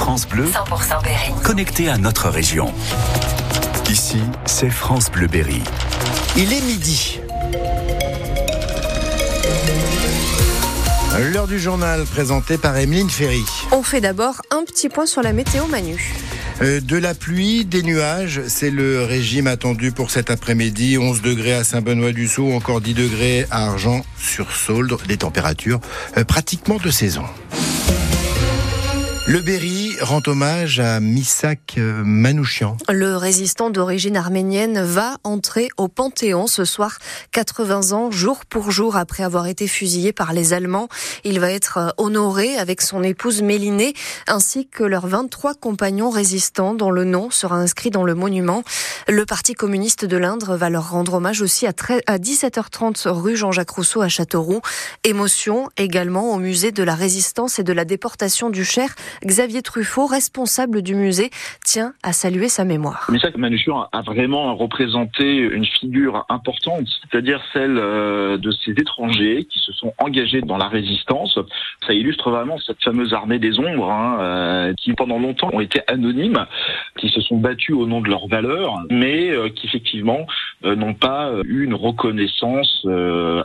France Bleu, 100% Berry. connecté à notre région. Ici, c'est France Bleu Berry. Il est midi. L'heure du journal présenté par Emeline Ferry. On fait d'abord un petit point sur la météo Manu. Euh, de la pluie, des nuages, c'est le régime attendu pour cet après-midi. 11 degrés à Saint-Benoît-du-Sault, encore 10 degrés à Argent-sur-Saulde. Des températures euh, pratiquement de saison. Le Berry rend hommage à Misak euh, Manouchian. Le résistant d'origine arménienne va entrer au Panthéon ce soir, 80 ans, jour pour jour après avoir été fusillé par les Allemands. Il va être euh, honoré avec son épouse Mélinée ainsi que leurs 23 compagnons résistants dont le nom sera inscrit dans le monument. Le Parti communiste de l'Indre va leur rendre hommage aussi à 17h30 rue Jean-Jacques Rousseau à Châteauroux. Émotion également au musée de la résistance et de la déportation du Cher Xavier Truffaut, responsable du musée, tient à saluer sa mémoire. Misak Manouchian a vraiment représenté une figure importante, c'est-à-dire celle euh, de ces étrangers qui se sont engagés dans la résistance. Ça illustre vraiment cette fameuse armée des ombres, hein, euh, qui pendant longtemps ont été anonymes, qui se sont battus au nom de leurs valeurs, mais euh, qui effectivement n'ont pas eu une reconnaissance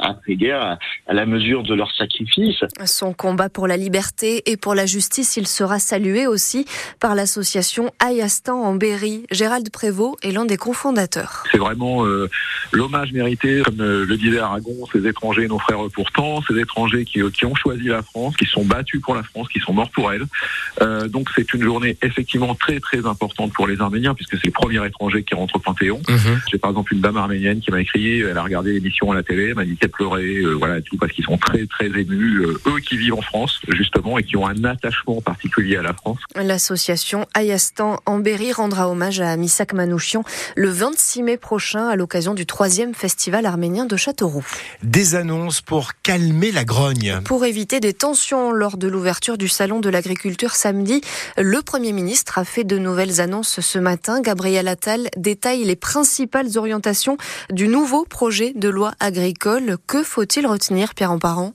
après-guerre à la mesure de leur sacrifice. Son combat pour la liberté et pour la justice, il sera salué aussi par l'association Ayastan en Berry. Gérald Prévost est l'un des cofondateurs. C'est vraiment euh, l'hommage mérité, comme euh, le disait Aragon, ces étrangers, nos frères pourtant, ces étrangers qui, qui, ont choisi la France, qui sont battus pour la France, qui sont morts pour elle. Euh, donc c'est une journée effectivement très très importante pour les Arméniens, puisque c'est les premiers étrangers qui rentrent au Panthéon. Mhm. J'ai par exemple une dame arménienne qui m'a écrit, elle a regardé l'émission à la télé, elle m'a dit qu'elle pleurait, euh, voilà tout, parce qu'ils sont très très émus, euh, eux qui vivent en France justement et qui ont un attachement particulier à la France. L'association Ayastan en Berry rendra hommage à Misak Manouchian le 26 mai prochain à l'occasion du troisième festival arménien de Châteauroux. Des annonces pour calmer la grogne. Pour éviter des tensions lors de l'ouverture du salon de l'agriculture samedi, le Premier ministre a fait de nouvelles annonces ce matin. Gabriel Attal détaille les principales orientations du nouveau projet de loi agricole. Que faut-il retenir, Pierre Emparent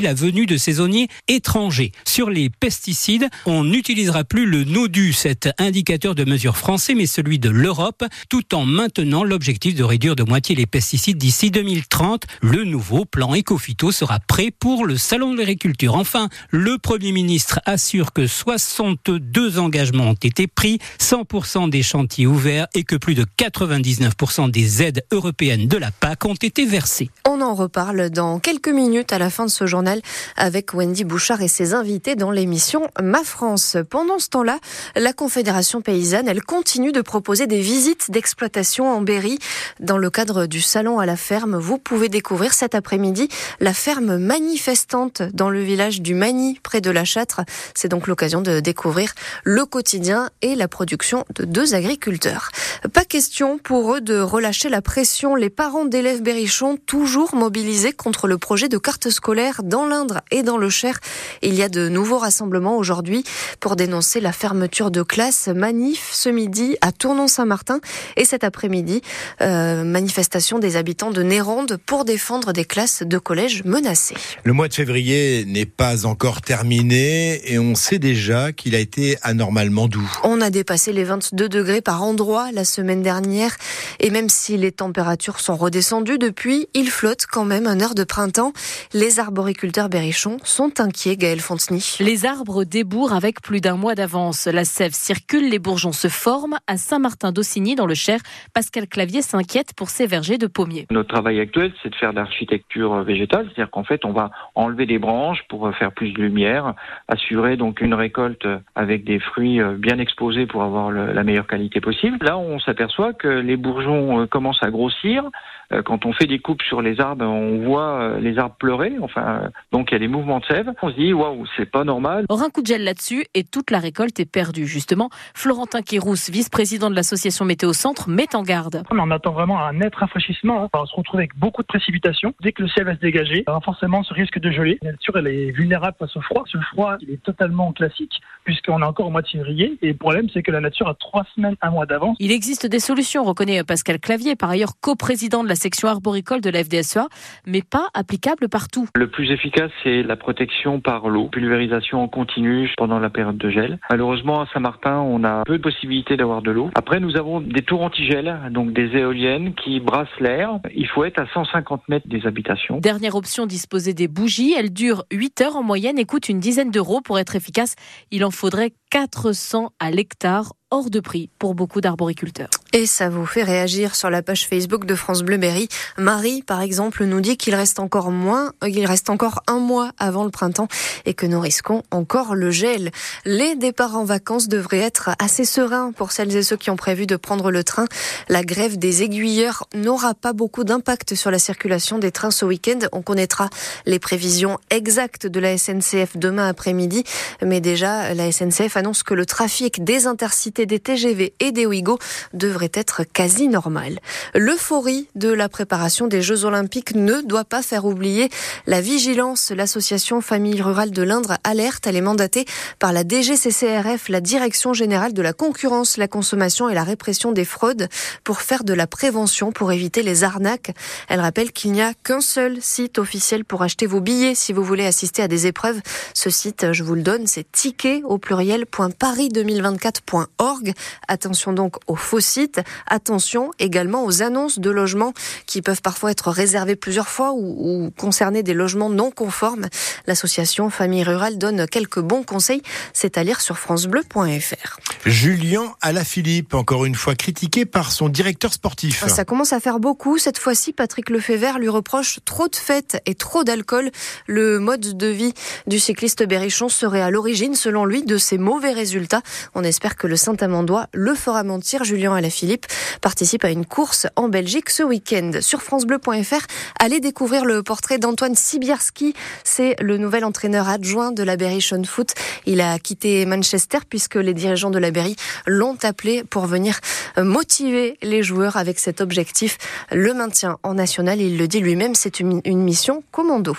la venue de saisonniers étrangers. Sur les pesticides, on n'utilisera plus le NODU, cet indicateur de mesure français, mais celui de l'Europe, tout en maintenant l'objectif de réduire de moitié les pesticides d'ici 2030. Le nouveau plan Ecofito sera prêt pour le Salon de l'agriculture. Enfin, le Premier ministre assure que 62 engagements ont été pris, 100% des chantiers ouverts et que plus de 99% des aides européennes de la PAC ont été versées. On en reparle dans quelques minutes à la fin de ce journal avec Wendy Bouchard et ses invités dans l'émission Ma France. Pendant ce temps-là, la Confédération paysanne, elle continue de proposer des visites d'exploitation en Berry. Dans le cadre du salon à la ferme, vous pouvez découvrir cet après-midi la ferme manifestante dans le village du Magny, près de la Châtre. C'est donc l'occasion de découvrir le quotidien et la production de deux agriculteurs. Pas question pour eux de relâcher la pression. Les parents d'élèves berrichons, toujours mobilisés contre le projet de carte scolaire l'Indre et dans le Cher. Il y a de nouveaux rassemblements aujourd'hui pour dénoncer la fermeture de classes. Manif ce midi à Tournon-Saint-Martin et cet après-midi, euh, manifestation des habitants de Nérande pour défendre des classes de collège menacées. Le mois de février n'est pas encore terminé et on sait déjà qu'il a été anormalement doux. On a dépassé les 22 degrés par endroit la semaine dernière et même si les températures sont redescendues depuis, il flotte quand même un heure de printemps. Les arboriculteurs berrichons sont inquiets, Gaël Fontenay. Les arbres débourrent avec plus d'un mois d'avance. La sève circule, les bourgeons se forment. À Saint-Martin-d'Aussigny, dans le Cher, Pascal Clavier s'inquiète pour ses vergers de pommiers. Notre travail actuel, c'est de faire de l'architecture végétale, c'est-à-dire qu'en fait, on va enlever des branches pour faire plus de lumière, assurer donc une récolte avec des fruits bien exposés pour avoir le, la meilleure qualité possible. Là, on s'aperçoit que les bourgeons commencent à grossir. Quand on fait des coupes sur les arbres, on voit les arbres pleurer. Enfin, Donc il y a des mouvements de sève. On se dit waouh, c'est pas normal. Or un coup de gel là-dessus et toute la récolte est perdue. Justement, Florentin Kérousse, vice-président de l'association Météo Centre, met en garde. On attend vraiment un net rafraîchissement. Hein. On se retrouve avec beaucoup de précipitations. Dès que le ciel va se dégager, forcément ce risque de geler. La nature elle est vulnérable face au froid. Ce froid il est totalement classique puisqu'on est encore au mois de février. Et le problème c'est que la nature a trois semaines, un mois d'avance. Il existe des solutions, reconnaît Pascal Clavier, par ailleurs coprésident de la section arboricole de la FDSEA, mais pas applicable partout. Le plus efficace, c'est la protection par l'eau, pulvérisation en continu pendant la période de gel. Malheureusement, à Saint-Martin, on a peu de possibilités d'avoir de l'eau. Après, nous avons des tours anti-gel, donc des éoliennes qui brassent l'air. Il faut être à 150 mètres des habitations. Dernière option, disposer des bougies. Elles durent 8 heures en moyenne et coûtent une dizaine d'euros. Pour être efficace, il en faudrait 400 à l'hectare hors de prix pour beaucoup d'arboriculteurs. Et ça vous fait réagir sur la page Facebook de France Bleu Berry. Marie, par exemple, nous dit qu'il reste encore moins, il reste encore un mois avant le printemps et que nous risquons encore le gel. Les départs en vacances devraient être assez sereins pour celles et ceux qui ont prévu de prendre le train. La grève des aiguilleurs n'aura pas beaucoup d'impact sur la circulation des trains ce week-end. On connaîtra les prévisions exactes de la SNCF demain après-midi, mais déjà la SNCF annonce que le trafic des intercités des TGV et des Ouigo devrait être quasi normal. L'euphorie de la préparation des Jeux Olympiques ne doit pas faire oublier la vigilance. L'association Famille Rurale de l'Indre alerte. Elle est mandatée par la DGCCRF, la Direction Générale de la Concurrence, la Consommation et la Répression des Fraudes, pour faire de la prévention, pour éviter les arnaques. Elle rappelle qu'il n'y a qu'un seul site officiel pour acheter vos billets si vous voulez assister à des épreuves. Ce site, je vous le donne, c'est ticket au pluriel.paris2024.org. Attention donc aux faux sites. Attention également aux annonces de logements qui peuvent parfois être réservés plusieurs fois ou, ou concerner des logements non conformes. L'association Famille Rurale donne quelques bons conseils. C'est à lire sur francebleu.fr. Julien Alaphilippe, encore une fois critiqué par son directeur sportif. Ça commence à faire beaucoup. Cette fois-ci, Patrick Lefebvre lui reproche trop de fêtes et trop d'alcool. Le mode de vie du cycliste Berrichon serait à l'origine, selon lui, de ses mauvais résultats. On espère que le Saint-Amandois le fera mentir. Julien Alaphilippe participe à une course en Belgique ce week-end. Sur francebleu.fr, allez découvrir le portrait d'Antoine Sibierski. C'est le nouvel entraîneur adjoint de la Berrichon Foot. Il a quitté Manchester puisque les dirigeants de la Berry l'ont appelé pour venir motiver les joueurs avec cet objectif, le maintien en national. Il le dit lui-même, c'est une mission commando.